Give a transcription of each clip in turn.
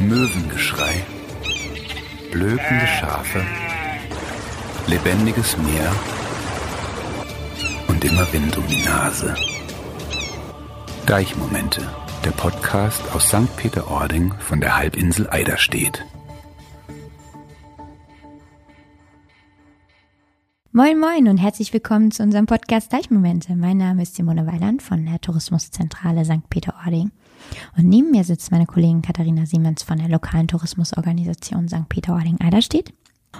Möwengeschrei, blökende Schafe, lebendiges Meer und immer Wind um die Nase. Deichmomente, der Podcast aus St. Peter-Ording von der Halbinsel Eiderstedt. Moin Moin und herzlich willkommen zu unserem Podcast Deichmomente. Mein Name ist Simone Weiland von der Tourismuszentrale St. Peter-Ording. Und neben mir sitzt meine Kollegin Katharina Siemens von der lokalen Tourismusorganisation St. Peter-Ording-Eiderstedt.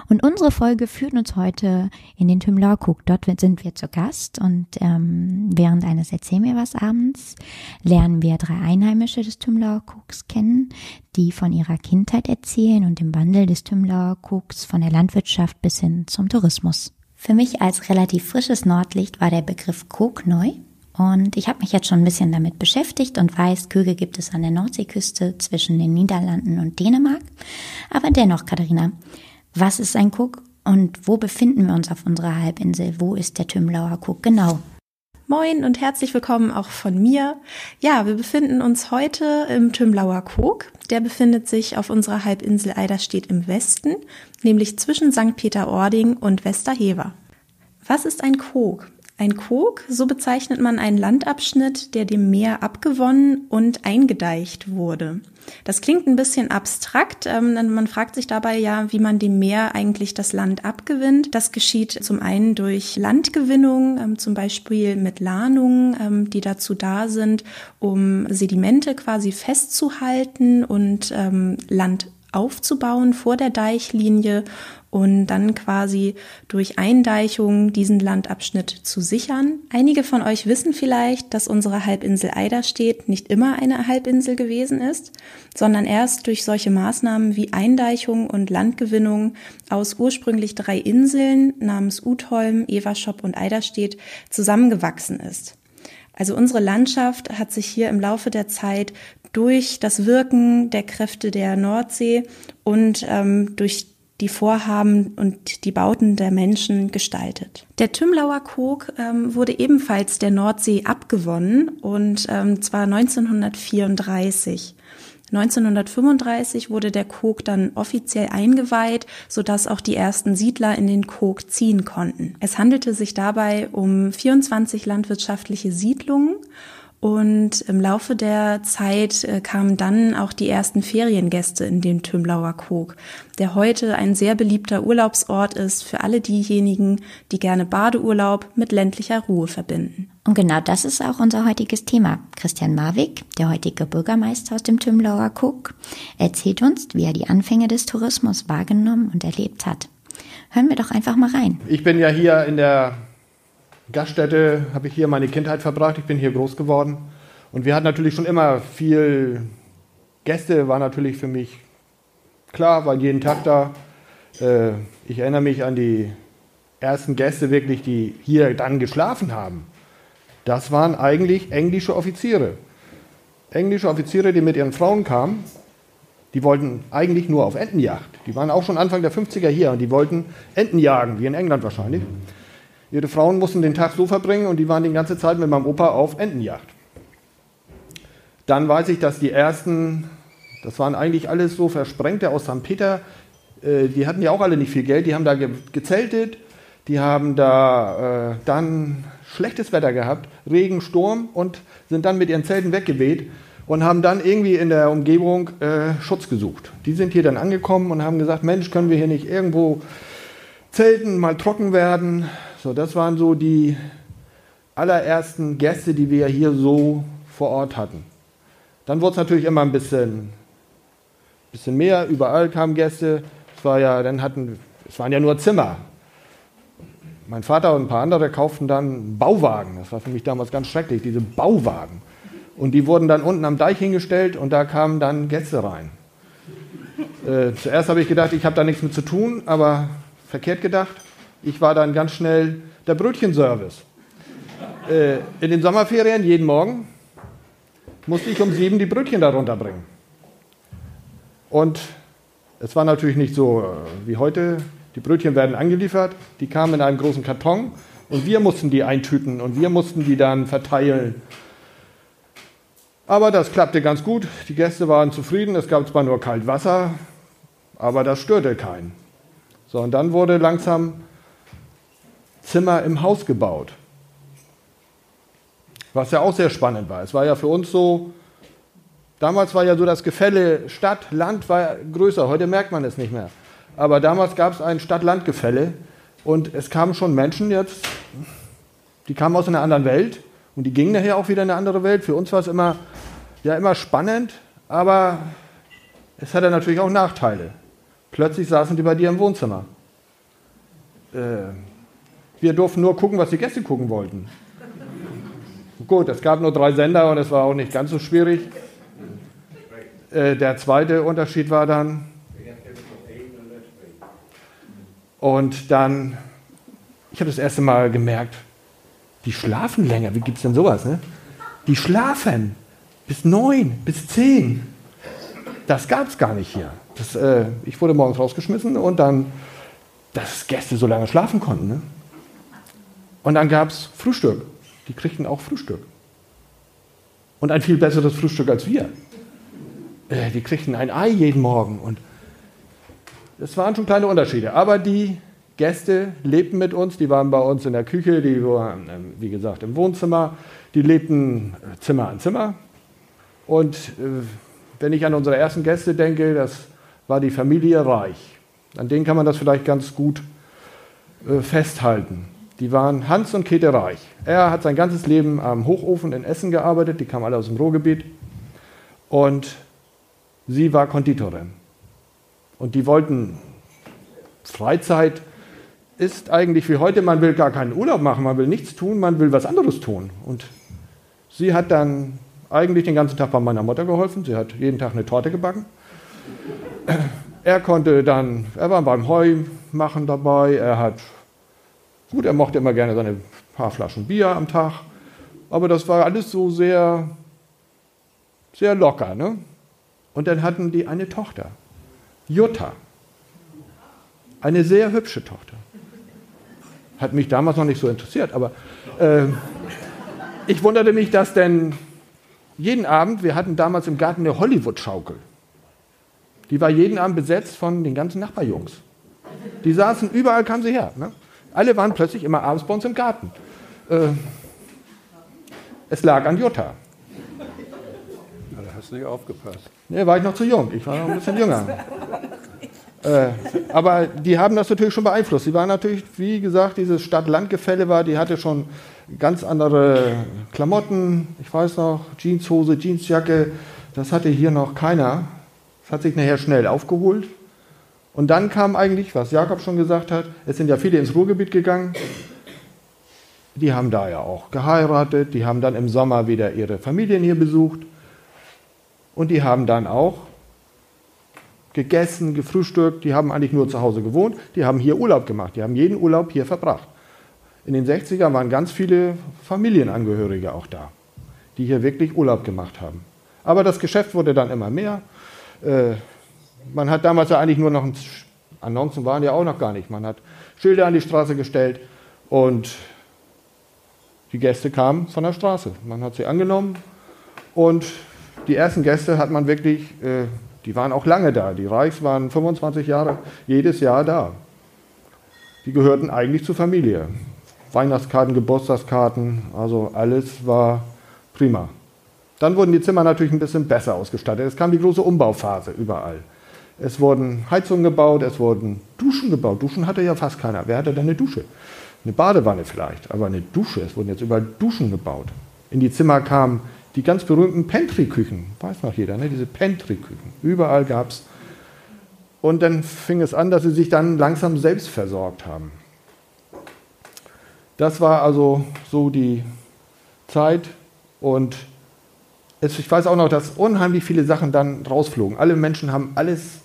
Und unsere Folge führt uns heute in den Tümlauer Cook. Dort sind wir zu Gast und ähm, während eines Erzähl mir was abends lernen wir drei Einheimische des Tümlauer Cooks kennen, die von ihrer Kindheit erzählen und dem Wandel des Tümlauer Cooks von der Landwirtschaft bis hin zum Tourismus. Für mich als relativ frisches Nordlicht war der Begriff Cook neu. Und ich habe mich jetzt schon ein bisschen damit beschäftigt und weiß, Köge gibt es an der Nordseeküste zwischen den Niederlanden und Dänemark. Aber dennoch, Katharina, was ist ein Cook und wo befinden wir uns auf unserer Halbinsel? Wo ist der Tümlauer Cook genau? Moin und herzlich willkommen auch von mir. Ja, wir befinden uns heute im Tümlauer Kog. Der befindet sich auf unserer Halbinsel Eiderstedt im Westen, nämlich zwischen St. Peter-Ording und Westerhever. Was ist ein Kog? Ein Kog, so bezeichnet man einen Landabschnitt, der dem Meer abgewonnen und eingedeicht wurde. Das klingt ein bisschen abstrakt, ähm, denn man fragt sich dabei ja, wie man dem Meer eigentlich das Land abgewinnt. Das geschieht zum einen durch Landgewinnung, ähm, zum Beispiel mit Lahnungen, ähm, die dazu da sind, um Sedimente quasi festzuhalten und Land aufzubauen vor der Deichlinie und dann quasi durch Eindeichung diesen Landabschnitt zu sichern. Einige von euch wissen vielleicht, dass unsere Halbinsel Eiderstedt nicht immer eine Halbinsel gewesen ist, sondern erst durch solche Maßnahmen wie Eindeichung und Landgewinnung aus ursprünglich drei Inseln namens Utholm, Everschop und Eiderstedt zusammengewachsen ist. Also unsere Landschaft hat sich hier im Laufe der Zeit durch das Wirken der Kräfte der Nordsee und ähm, durch die Vorhaben und die Bauten der Menschen gestaltet. Der Tümlauer Kog ähm, wurde ebenfalls der Nordsee abgewonnen und ähm, zwar 1934. 1935 wurde der Kog dann offiziell eingeweiht, sodass auch die ersten Siedler in den Kog ziehen konnten. Es handelte sich dabei um 24 landwirtschaftliche Siedlungen und im Laufe der Zeit äh, kamen dann auch die ersten Feriengäste in den Tümlauer Kog, der heute ein sehr beliebter Urlaubsort ist für alle diejenigen, die gerne Badeurlaub mit ländlicher Ruhe verbinden. Und genau das ist auch unser heutiges Thema. Christian Marwig, der heutige Bürgermeister aus dem Tümlauer Kog, erzählt uns, wie er die Anfänge des Tourismus wahrgenommen und erlebt hat. Hören wir doch einfach mal rein. Ich bin ja hier in der Gaststätte habe ich hier meine Kindheit verbracht. Ich bin hier groß geworden. Und wir hatten natürlich schon immer viel Gäste, war natürlich für mich klar, weil jeden Tag da. Äh, ich erinnere mich an die ersten Gäste wirklich, die hier dann geschlafen haben. Das waren eigentlich englische Offiziere. Englische Offiziere, die mit ihren Frauen kamen, die wollten eigentlich nur auf Entenjagd. Die waren auch schon Anfang der 50er hier und die wollten Enten jagen, wie in England wahrscheinlich. Ihre Frauen mussten den Tag so verbringen und die waren die ganze Zeit mit meinem Opa auf Entenjagd. Dann weiß ich, dass die ersten, das waren eigentlich alles so Versprengte aus St. Peter, äh, die hatten ja auch alle nicht viel Geld, die haben da gezeltet, die haben da äh, dann schlechtes Wetter gehabt, Regen, Sturm und sind dann mit ihren Zelten weggeweht und haben dann irgendwie in der Umgebung äh, Schutz gesucht. Die sind hier dann angekommen und haben gesagt, Mensch, können wir hier nicht irgendwo zelten, mal trocken werden. So, das waren so die allerersten Gäste, die wir hier so vor Ort hatten. Dann wurde es natürlich immer ein bisschen, bisschen mehr. Überall kamen Gäste. Es war ja, dann hatten, es waren ja nur Zimmer. Mein Vater und ein paar andere kauften dann Bauwagen. Das war für mich damals ganz schrecklich, diese Bauwagen. Und die wurden dann unten am Deich hingestellt und da kamen dann Gäste rein. Äh, zuerst habe ich gedacht, ich habe da nichts mit zu tun, aber verkehrt gedacht. Ich war dann ganz schnell der Brötchenservice. Äh, in den Sommerferien jeden Morgen musste ich um sieben die Brötchen darunter bringen. Und es war natürlich nicht so äh, wie heute. Die Brötchen werden angeliefert, die kamen in einem großen Karton und wir mussten die eintüten und wir mussten die dann verteilen. Aber das klappte ganz gut. Die Gäste waren zufrieden. Es gab zwar nur kalt Wasser, aber das störte keinen. So, und dann wurde langsam Zimmer im Haus gebaut. Was ja auch sehr spannend war. Es war ja für uns so, damals war ja so das Gefälle Stadt, Land war größer. Heute merkt man es nicht mehr. Aber damals gab es ein Stadt-Land-Gefälle und es kamen schon Menschen jetzt, die kamen aus einer anderen Welt und die gingen nachher auch wieder in eine andere Welt. Für uns war es immer ja immer spannend, aber es hatte natürlich auch Nachteile. Plötzlich saßen die bei dir im Wohnzimmer. Äh, wir durften nur gucken, was die Gäste gucken wollten. Gut, es gab nur drei Sender und es war auch nicht ganz so schwierig. Äh, der zweite Unterschied war dann, und dann, ich habe das erste Mal gemerkt, die schlafen länger. Wie gibt es denn sowas? Ne? Die schlafen bis neun, bis zehn. Das gab es gar nicht hier. Das, äh, ich wurde morgens rausgeschmissen und dann, dass Gäste so lange schlafen konnten. Ne? Und dann gab es Frühstück. Die kriegten auch Frühstück. Und ein viel besseres Frühstück als wir. Äh, die kriegten ein Ei jeden Morgen. Und es waren schon kleine Unterschiede. Aber die Gäste lebten mit uns, die waren bei uns in der Küche, die waren, ähm, wie gesagt, im Wohnzimmer, die lebten äh, Zimmer an Zimmer. Und äh, wenn ich an unsere ersten Gäste denke, das war die Familie Reich. An denen kann man das vielleicht ganz gut festhalten. Die waren Hans und Käthe Reich. Er hat sein ganzes Leben am Hochofen in Essen gearbeitet, die kamen alle aus dem Ruhrgebiet. Und sie war Konditorin. Und die wollten Freizeit ist eigentlich wie heute, man will gar keinen Urlaub machen, man will nichts tun, man will was anderes tun. Und sie hat dann eigentlich den ganzen Tag bei meiner Mutter geholfen. Sie hat jeden Tag eine Torte gebacken. Er konnte dann, er war beim Heumachen dabei. Er hat, gut, er mochte immer gerne seine paar Flaschen Bier am Tag. Aber das war alles so sehr, sehr locker. Ne? Und dann hatten die eine Tochter, Jutta. Eine sehr hübsche Tochter. Hat mich damals noch nicht so interessiert, aber äh, ich wunderte mich, dass denn jeden Abend, wir hatten damals im Garten eine Hollywood-Schaukel. Die war jeden Abend besetzt von den ganzen Nachbarjungs. Die saßen, überall kamen sie her. Ne? Alle waren plötzlich immer abends bei uns im Garten. Äh, es lag an Jutta. Ja, da hast du nicht aufgepasst. Nee, war ich noch zu jung. Ich war noch ein bisschen jünger. Äh, aber die haben das natürlich schon beeinflusst. Sie war natürlich, wie gesagt, dieses Stadt-Land-Gefälle war, die hatte schon ganz andere Klamotten. Ich weiß noch, Jeanshose, Jeansjacke, das hatte hier noch keiner. Das hat sich nachher schnell aufgeholt. Und dann kam eigentlich, was Jakob schon gesagt hat, es sind ja viele ins Ruhrgebiet gegangen. Die haben da ja auch geheiratet, die haben dann im Sommer wieder ihre Familien hier besucht. Und die haben dann auch gegessen, gefrühstückt, die haben eigentlich nur zu Hause gewohnt, die haben hier Urlaub gemacht, die haben jeden Urlaub hier verbracht. In den 60ern waren ganz viele Familienangehörige auch da, die hier wirklich Urlaub gemacht haben. Aber das Geschäft wurde dann immer mehr. Äh, man hat damals ja eigentlich nur noch, Annoncen waren ja auch noch gar nicht, man hat Schilder an die Straße gestellt und die Gäste kamen von der Straße. Man hat sie angenommen und die ersten Gäste hat man wirklich äh, die waren auch lange da. Die Reichs waren 25 Jahre jedes Jahr da. Die gehörten eigentlich zur Familie. Weihnachtskarten, Geburtstagskarten, also alles war prima. Dann wurden die Zimmer natürlich ein bisschen besser ausgestattet. Es kam die große Umbauphase überall. Es wurden Heizungen gebaut, es wurden Duschen gebaut. Duschen hatte ja fast keiner. Wer hatte denn eine Dusche? Eine Badewanne vielleicht, aber eine Dusche. Es wurden jetzt überall Duschen gebaut. In die Zimmer kamen die ganz berühmten Pantry-Küchen, weiß noch jeder, ne? diese Pantry-Küchen. Überall gab es. Und dann fing es an, dass sie sich dann langsam selbst versorgt haben. Das war also so die Zeit und es, ich weiß auch noch, dass unheimlich viele Sachen dann rausflogen. Alle Menschen haben alles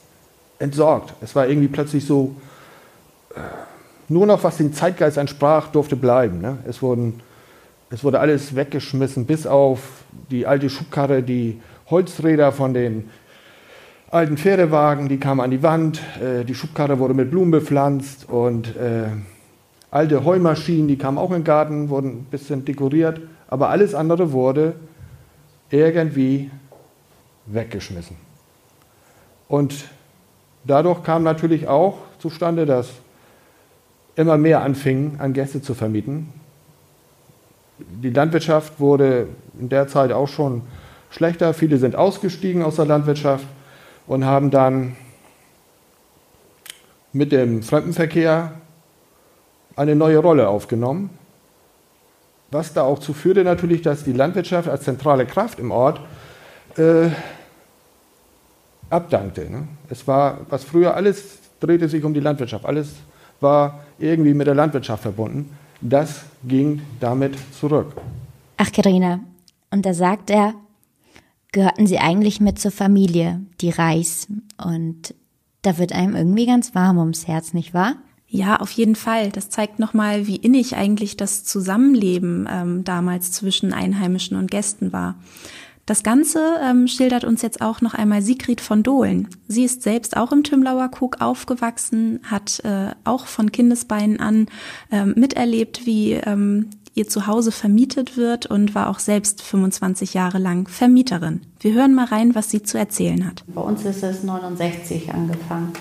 entsorgt. Es war irgendwie plötzlich so, äh, nur noch was dem Zeitgeist entsprach, durfte bleiben. Ne? Es wurden es wurde alles weggeschmissen, bis auf die alte Schubkarre, die Holzräder von den alten Pferdewagen, die kamen an die Wand. Äh, die Schubkarre wurde mit Blumen bepflanzt und äh, alte Heumaschinen, die kamen auch in den Garten, wurden ein bisschen dekoriert. Aber alles andere wurde irgendwie weggeschmissen. Und dadurch kam natürlich auch zustande, dass immer mehr anfingen, an Gäste zu vermieten. Die Landwirtschaft wurde in der Zeit auch schon schlechter. Viele sind ausgestiegen aus der Landwirtschaft und haben dann mit dem Fremdenverkehr eine neue Rolle aufgenommen. Was da auch zu führte natürlich, dass die Landwirtschaft als zentrale Kraft im Ort äh, abdankte. Ne? Es war, was früher alles drehte sich um die Landwirtschaft, alles war irgendwie mit der Landwirtschaft verbunden. Das ging damit zurück. Ach, Karina, und da sagt er, gehörten sie eigentlich mit zur Familie, die Reis. Und da wird einem irgendwie ganz warm ums Herz, nicht wahr? Ja, auf jeden Fall. Das zeigt nochmal, wie innig eigentlich das Zusammenleben ähm, damals zwischen Einheimischen und Gästen war. Das Ganze ähm, schildert uns jetzt auch noch einmal Sigrid von Dohlen. Sie ist selbst auch im Tümlauer Kug aufgewachsen, hat äh, auch von Kindesbeinen an ähm, miterlebt, wie ähm, ihr Zuhause vermietet wird und war auch selbst 25 Jahre lang Vermieterin. Wir hören mal rein, was sie zu erzählen hat. Bei uns ist es 69 angefangen.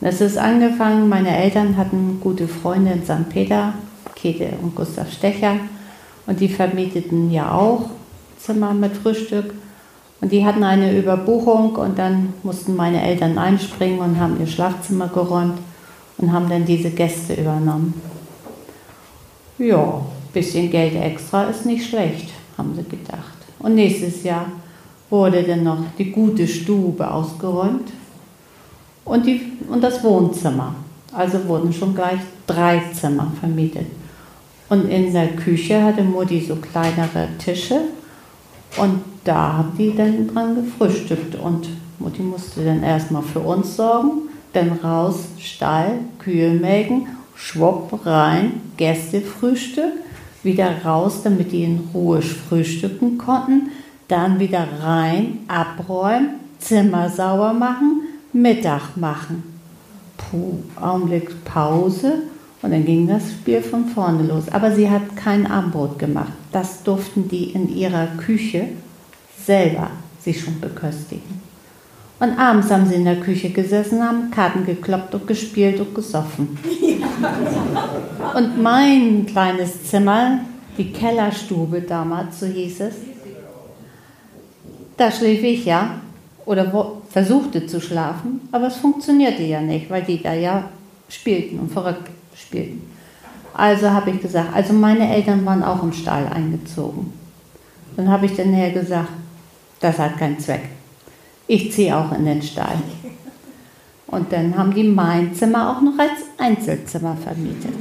Und es ist angefangen, meine Eltern hatten gute Freunde in St. Peter, Käthe und Gustav Stecher. Und die vermieteten ja auch Zimmer mit Frühstück. Und die hatten eine Überbuchung und dann mussten meine Eltern einspringen und haben ihr Schlafzimmer geräumt und haben dann diese Gäste übernommen. Ja, bisschen Geld extra ist nicht schlecht, haben sie gedacht. Und nächstes Jahr wurde dann noch die gute Stube ausgeräumt und, die, und das Wohnzimmer. Also wurden schon gleich drei Zimmer vermietet. Und in der Küche hatte Mutti so kleinere Tische und da haben die dann dran gefrühstückt. Und Mutti musste dann erstmal für uns sorgen, dann raus, Stall, Kühe melken, schwupp rein, Gästefrühstück, wieder raus, damit die in Ruhe frühstücken konnten, dann wieder rein, abräumen, Zimmer sauber machen, Mittag machen. Puh, Augenblick Pause und dann ging das Spiel von vorne los. Aber sie hat kein Abendbrot gemacht. Das durften die in ihrer Küche selber sich schon beköstigen. Und abends haben sie in der Küche gesessen, haben Karten gekloppt und gespielt und gesoffen. Und mein kleines Zimmer, die Kellerstube damals, so hieß es, da schlief ich ja oder wo, versuchte zu schlafen, aber es funktionierte ja nicht, weil die da ja spielten und verrückt spielten. Also habe ich gesagt, also meine Eltern waren auch im Stall eingezogen. Dann habe ich dann her gesagt, das hat keinen Zweck. Ich ziehe auch in den Stall. Und dann haben die mein Zimmer auch noch als Einzelzimmer vermietet.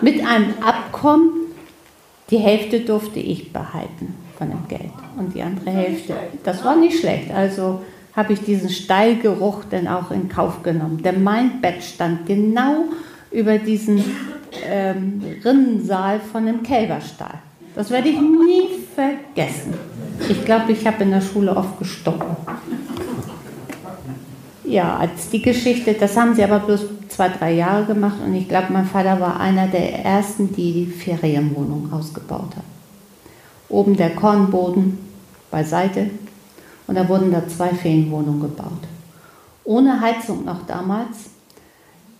Mit einem Abkommen, die Hälfte durfte ich behalten von dem Geld und die andere Hälfte. Das war nicht schlecht. Also habe ich diesen Stallgeruch dann auch in Kauf genommen. Denn mein Bett stand genau über diesen ähm, Rinnensaal von dem Kälberstall. Das werde ich nie vergessen. Ich glaube, ich habe in der Schule oft gestochen. Ja, als die Geschichte, das haben sie aber bloß zwei, drei Jahre gemacht und ich glaube, mein Vater war einer der ersten, die die Ferienwohnung ausgebaut hat. Oben der Kornboden beiseite und da wurden da zwei Ferienwohnungen gebaut. Ohne Heizung noch damals,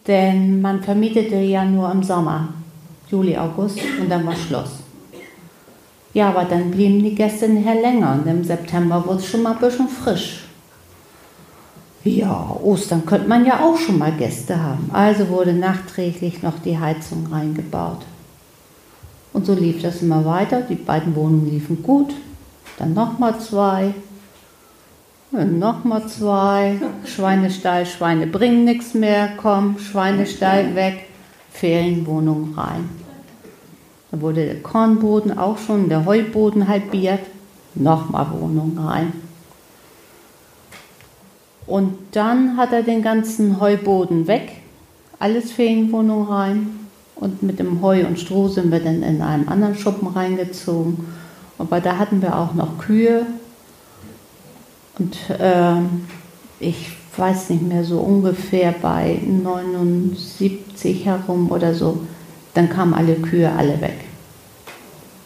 denn man vermietete ja nur im Sommer, Juli, August und dann war Schluss. Ja, aber dann blieben die Gäste nachher länger und im September wurde es schon mal ein bisschen frisch. Ja, Ostern könnte man ja auch schon mal Gäste haben. Also wurde nachträglich noch die Heizung reingebaut. Und so lief das immer weiter. Die beiden Wohnungen liefen gut. Dann nochmal zwei. Nochmal zwei. Schweinestall, Schweine bringen nichts mehr. Komm, Schweinestall weg. Ferienwohnung rein. Da wurde der Kornboden auch schon, der Heuboden halbiert. Nochmal Wohnung rein. Und dann hat er den ganzen Heuboden weg, alles Ferienwohnung rein. Und mit dem Heu und Stroh sind wir dann in einen anderen Schuppen reingezogen. Aber da hatten wir auch noch Kühe. Und äh, ich weiß nicht mehr, so ungefähr bei 79 herum oder so dann kamen alle Kühe alle weg.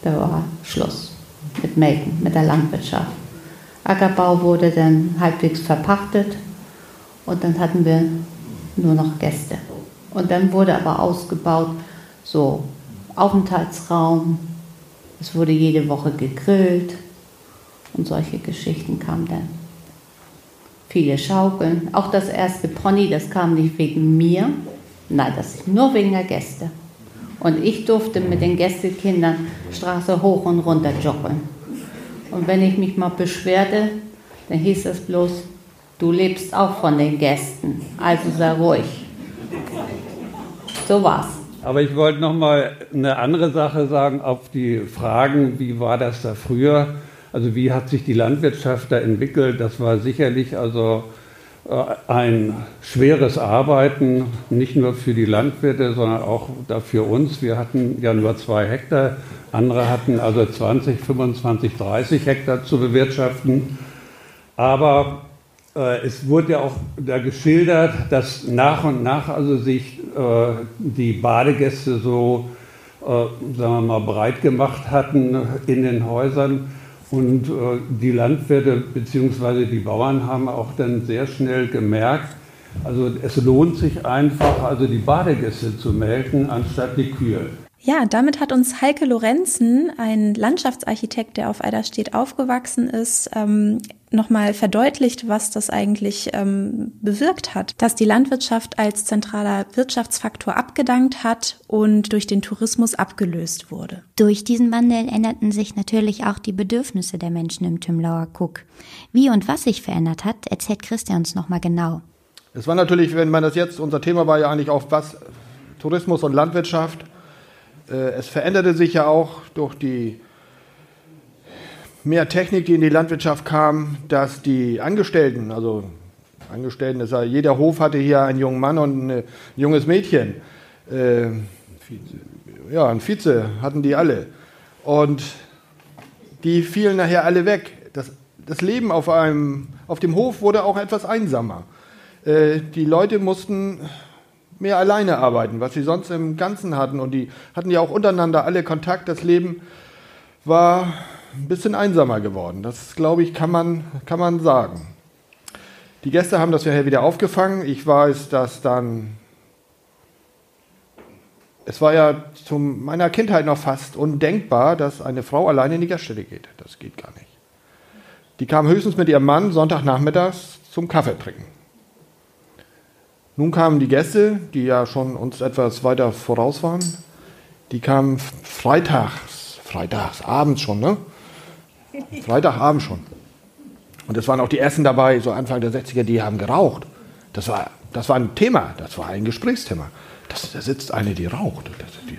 Da war Schluss. mit Melken, mit der Landwirtschaft. Ackerbau wurde dann halbwegs verpachtet und dann hatten wir nur noch Gäste. Und dann wurde aber ausgebaut, so Aufenthaltsraum, es wurde jede Woche gegrillt und solche Geschichten kamen dann. Viele Schaukeln, auch das erste Pony, das kam nicht wegen mir, nein, das ist nur wegen der Gäste. Und ich durfte mit den Gästekindern Straße hoch und runter joggen. Und wenn ich mich mal beschwerte, dann hieß es bloß, du lebst auch von den Gästen, also sei ruhig. So war's. Aber ich wollte noch mal eine andere Sache sagen auf die Fragen, wie war das da früher? Also wie hat sich die Landwirtschaft da entwickelt? Das war sicherlich also äh, ein schweres Arbeiten, nicht nur für die Landwirte, sondern auch für uns. Wir hatten ja nur zwei Hektar, andere hatten also 20, 25, 30 Hektar zu bewirtschaften. Aber äh, es wurde ja auch da geschildert, dass nach und nach also sich äh, die Badegäste so, äh, sagen wir mal, breit gemacht hatten in den Häusern. Und äh, die Landwirte bzw. die Bauern haben auch dann sehr schnell gemerkt, also es lohnt sich einfach, also die Badegäste zu melken, anstatt die Kühe. Ja, damit hat uns Heike Lorenzen, ein Landschaftsarchitekt, der auf Eiderstedt aufgewachsen ist, ähm, nochmal verdeutlicht, was das eigentlich ähm, bewirkt hat. Dass die Landwirtschaft als zentraler Wirtschaftsfaktor abgedankt hat und durch den Tourismus abgelöst wurde. Durch diesen Wandel änderten sich natürlich auch die Bedürfnisse der Menschen im Tümlauer Cook. Wie und was sich verändert hat, erzählt Christian uns nochmal genau. Es war natürlich, wenn man das jetzt, unser Thema war ja eigentlich auch was, Tourismus und Landwirtschaft. Äh, es veränderte sich ja auch durch die mehr Technik, die in die Landwirtschaft kam, dass die Angestellten, also Angestellten, das heißt, jeder Hof hatte hier einen jungen Mann und ein junges Mädchen. Äh, ja, ein Vize hatten die alle. Und die fielen nachher alle weg. Das, das Leben auf, einem, auf dem Hof wurde auch etwas einsamer. Äh, die Leute mussten mehr alleine arbeiten, was sie sonst im Ganzen hatten. Und die hatten ja auch untereinander alle Kontakt. Das Leben war ein bisschen einsamer geworden. Das, glaube ich, kann man, kann man sagen. Die Gäste haben das ja wieder aufgefangen. Ich weiß, dass dann. Es war ja zu meiner Kindheit noch fast undenkbar, dass eine Frau alleine in die Gaststätte geht. Das geht gar nicht. Die kam höchstens mit ihrem Mann Sonntagnachmittags zum Kaffee trinken. Nun kamen die Gäste, die ja schon uns etwas weiter voraus waren. Die kamen freitags, freitags, abends schon, ne? Freitagabend schon. Und es waren auch die ersten dabei, so Anfang der 60er, die haben geraucht. Das war, das war ein Thema, das war ein Gesprächsthema. Das, da sitzt eine, die raucht. Das, die,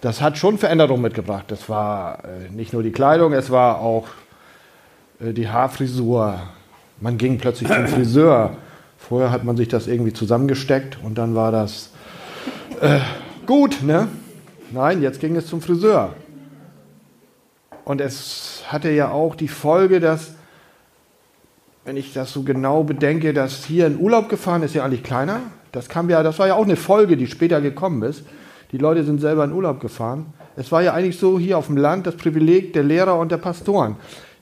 das hat schon Veränderungen mitgebracht. Das war äh, nicht nur die Kleidung, es war auch äh, die Haarfrisur. Man ging plötzlich zum Friseur. Vorher hat man sich das irgendwie zusammengesteckt und dann war das äh, gut, ne? Nein, jetzt ging es zum Friseur. Und es hatte ja auch die Folge, dass, wenn ich das so genau bedenke, dass hier in Urlaub gefahren ist ja eigentlich kleiner. Das kam ja, das war ja auch eine Folge, die später gekommen ist. Die Leute sind selber in Urlaub gefahren. Es war ja eigentlich so hier auf dem Land das Privileg der Lehrer und der Pastoren,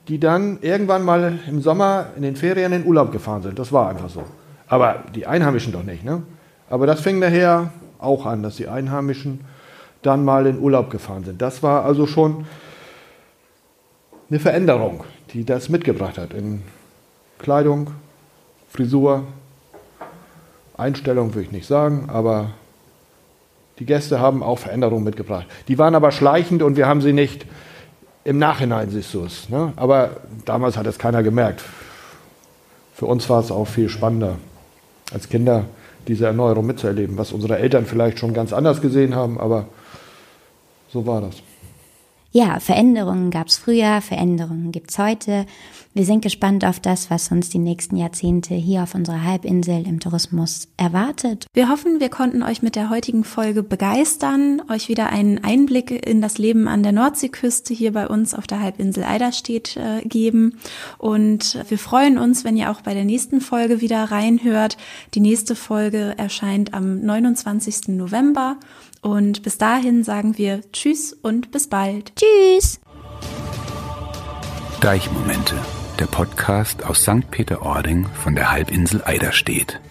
die dann irgendwann mal im Sommer in den Ferien in Urlaub gefahren sind. Das war einfach so. Aber die Einheimischen doch nicht. Ne? Aber das fing nachher auch an, dass die Einheimischen dann mal in Urlaub gefahren sind. Das war also schon eine Veränderung, die das mitgebracht hat in Kleidung, Frisur, Einstellung würde ich nicht sagen, aber die Gäste haben auch Veränderungen mitgebracht. Die waren aber schleichend und wir haben sie nicht im Nachhinein, siehst du es. Ne? Aber damals hat es keiner gemerkt. Für uns war es auch viel spannender als Kinder diese Erneuerung mitzuerleben, was unsere Eltern vielleicht schon ganz anders gesehen haben, aber so war das. Ja, Veränderungen gab es früher, Veränderungen gibt es heute. Wir sind gespannt auf das, was uns die nächsten Jahrzehnte hier auf unserer Halbinsel im Tourismus erwartet. Wir hoffen, wir konnten euch mit der heutigen Folge begeistern, euch wieder einen Einblick in das Leben an der Nordseeküste hier bei uns auf der Halbinsel Eiderstedt äh, geben. Und wir freuen uns, wenn ihr auch bei der nächsten Folge wieder reinhört. Die nächste Folge erscheint am 29. November. Und bis dahin sagen wir Tschüss und bis bald. Tschüss! Deichmomente, der Podcast aus St. Peter-Ording von der Halbinsel Eiderstedt.